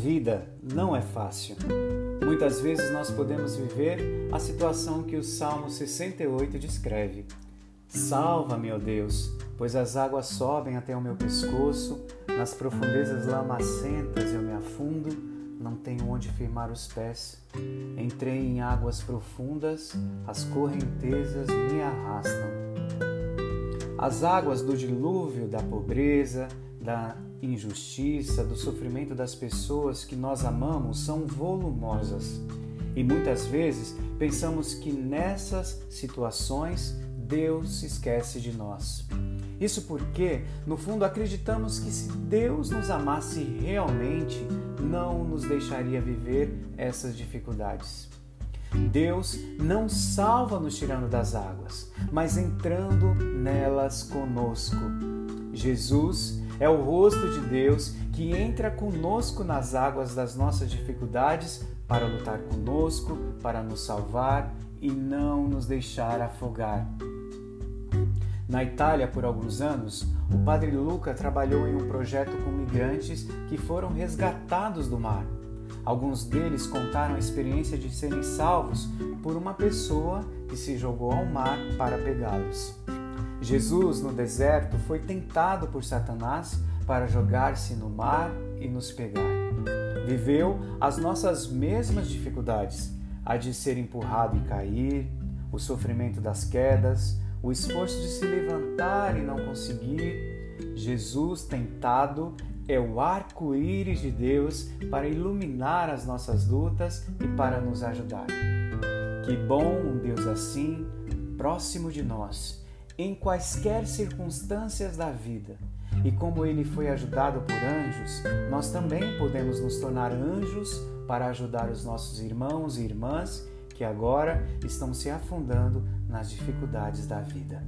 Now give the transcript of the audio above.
vida não é fácil. Muitas vezes nós podemos viver a situação que o Salmo 68 descreve. Salva-me, ó Deus, pois as águas sobem até o meu pescoço, nas profundezas lamacentas eu me afundo, não tenho onde firmar os pés. Entrei em águas profundas, as correntezas me arrastam. As águas do dilúvio da pobreza, da injustiça, do sofrimento das pessoas que nós amamos são volumosas. E muitas vezes pensamos que nessas situações Deus se esquece de nós. Isso porque, no fundo, acreditamos que se Deus nos amasse realmente, não nos deixaria viver essas dificuldades. Deus não salva nos tirando das águas, mas entrando nelas conosco. Jesus é o rosto de Deus que entra conosco nas águas das nossas dificuldades para lutar conosco, para nos salvar e não nos deixar afogar. Na Itália, por alguns anos, o padre Luca trabalhou em um projeto com migrantes que foram resgatados do mar. Alguns deles contaram a experiência de serem salvos por uma pessoa que se jogou ao mar para pegá-los. Jesus, no deserto, foi tentado por Satanás para jogar-se no mar e nos pegar. Viveu as nossas mesmas dificuldades, a de ser empurrado e cair, o sofrimento das quedas, o esforço de se levantar e não conseguir. Jesus tentado é o arco-íris de Deus para iluminar as nossas lutas e para nos ajudar. Que bom um Deus assim, próximo de nós em quaisquer circunstâncias da vida. E como ele foi ajudado por anjos, nós também podemos nos tornar anjos para ajudar os nossos irmãos e irmãs que agora estão se afundando nas dificuldades da vida.